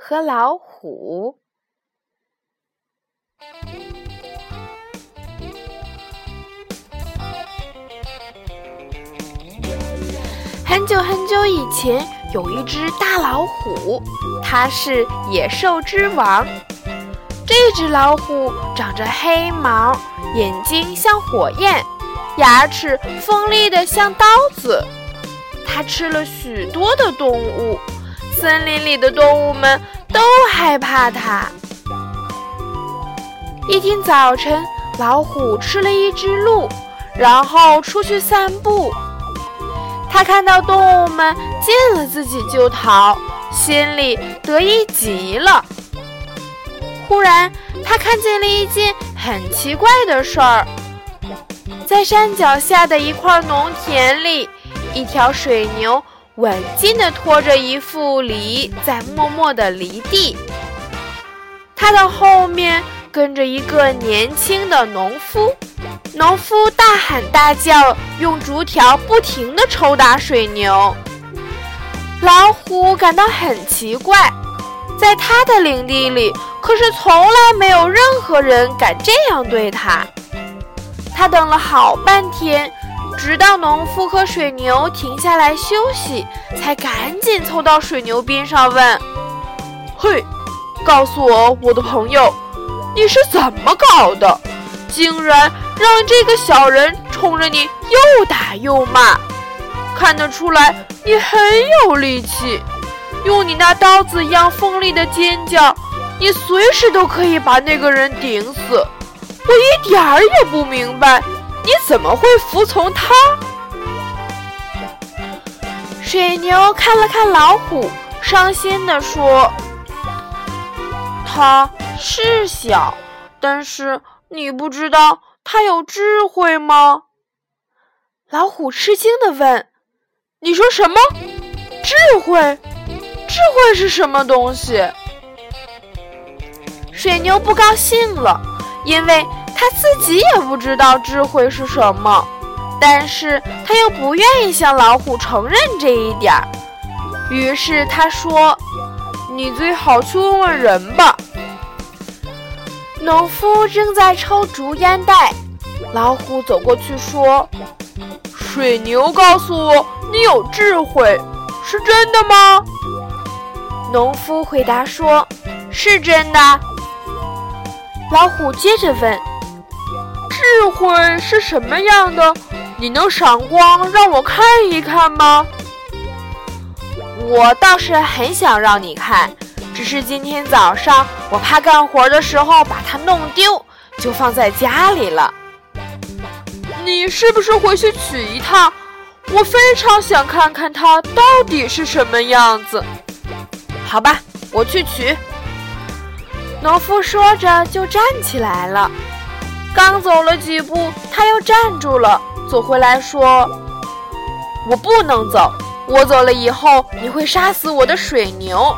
和老虎。很久很久以前，有一只大老虎，它是野兽之王。这只老虎长着黑毛，眼睛像火焰，牙齿锋利的像刀子。它吃了许多的动物。森林里的动物们都害怕它。一天早晨，老虎吃了一只鹿，然后出去散步。他看到动物们见了自己就逃，心里得意极了。忽然，他看见了一件很奇怪的事儿：在山脚下的一块农田里，一条水牛。稳劲地拖着一副犁，在默默地犁地。他的后面跟着一个年轻的农夫。农夫大喊大叫，用竹条不停地抽打水牛。老虎感到很奇怪，在他的领地里，可是从来没有任何人敢这样对他。他等了好半天。直到农夫和水牛停下来休息，才赶紧凑到水牛边上问：“嘿，告诉我，我的朋友，你是怎么搞的？竟然让这个小人冲着你又打又骂！看得出来你很有力气，用你那刀子一样锋利的尖角，你随时都可以把那个人顶死。我一点儿也不明白。”你怎么会服从他？水牛看了看老虎，伤心地说：“他是小，但是你不知道他有智慧吗？”老虎吃惊地问：“你说什么？智慧？智慧是什么东西？”水牛不高兴了，因为。他自己也不知道智慧是什么，但是他又不愿意向老虎承认这一点儿。于是他说：“你最好去问问人吧。”农夫正在抽竹烟袋，老虎走过去说：“水牛告诉我你有智慧，是真的吗？”农夫回答说：“是真的。”老虎接着问。智慧是什么样的？你能闪光让我看一看吗？我倒是很想让你看，只是今天早上我怕干活的时候把它弄丢，就放在家里了。你是不是回去取一趟？我非常想看看它到底是什么样子。好吧，我去取。农夫说着就站起来了。刚走了几步，他又站住了，走回来说：“我不能走，我走了以后，你会杀死我的水牛。”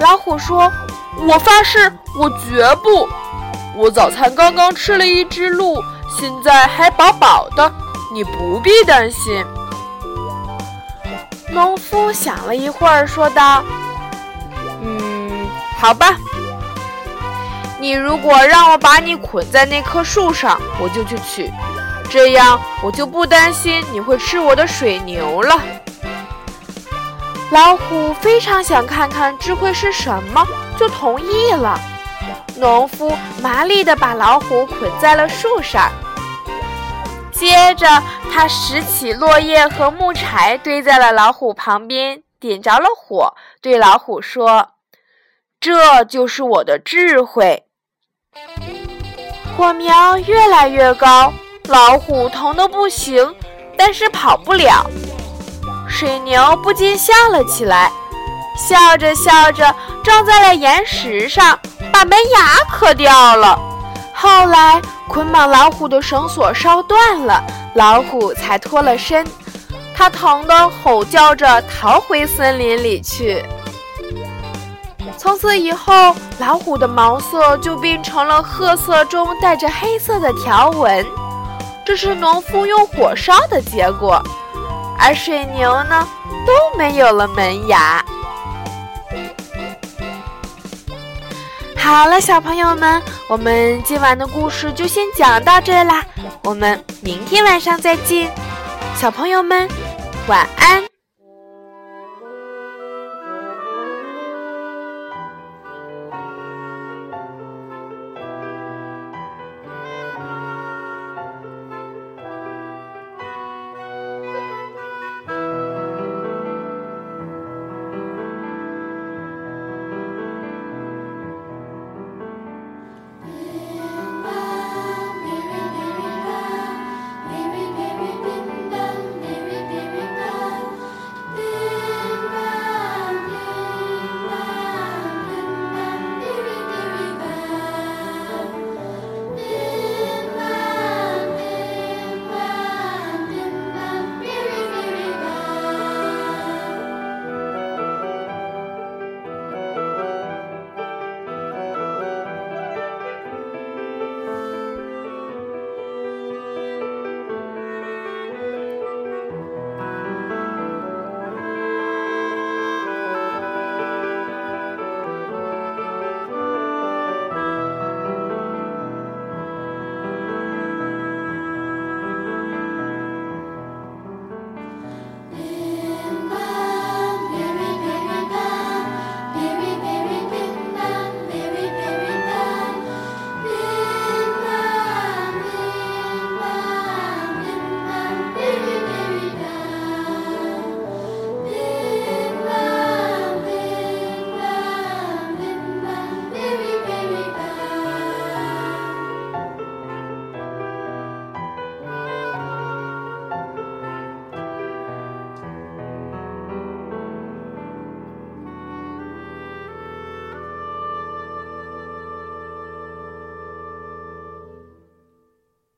老虎说：“我发誓，我绝不。我早餐刚刚吃了一只鹿，现在还饱饱的，你不必担心。”农夫想了一会儿，说道：“嗯，好吧。”你如果让我把你捆在那棵树上，我就去取，这样我就不担心你会吃我的水牛了。老虎非常想看看智慧是什么，就同意了。农夫麻利地把老虎捆在了树上，接着他拾起落叶和木柴堆在了老虎旁边，点着了火，对老虎说：“这就是我的智慧。”火苗越来越高，老虎疼得不行，但是跑不了。水牛不禁笑了起来，笑着笑着撞在了岩石上，把门牙磕掉了。后来捆绑老虎的绳索烧断了，老虎才脱了身。它疼得吼叫着逃回森林里去。从此以后，老虎的毛色就变成了褐色中带着黑色的条纹，这是农夫用火烧的结果。而水牛呢，都没有了门牙。好了，小朋友们，我们今晚的故事就先讲到这啦，我们明天晚上再见，小朋友们，晚安。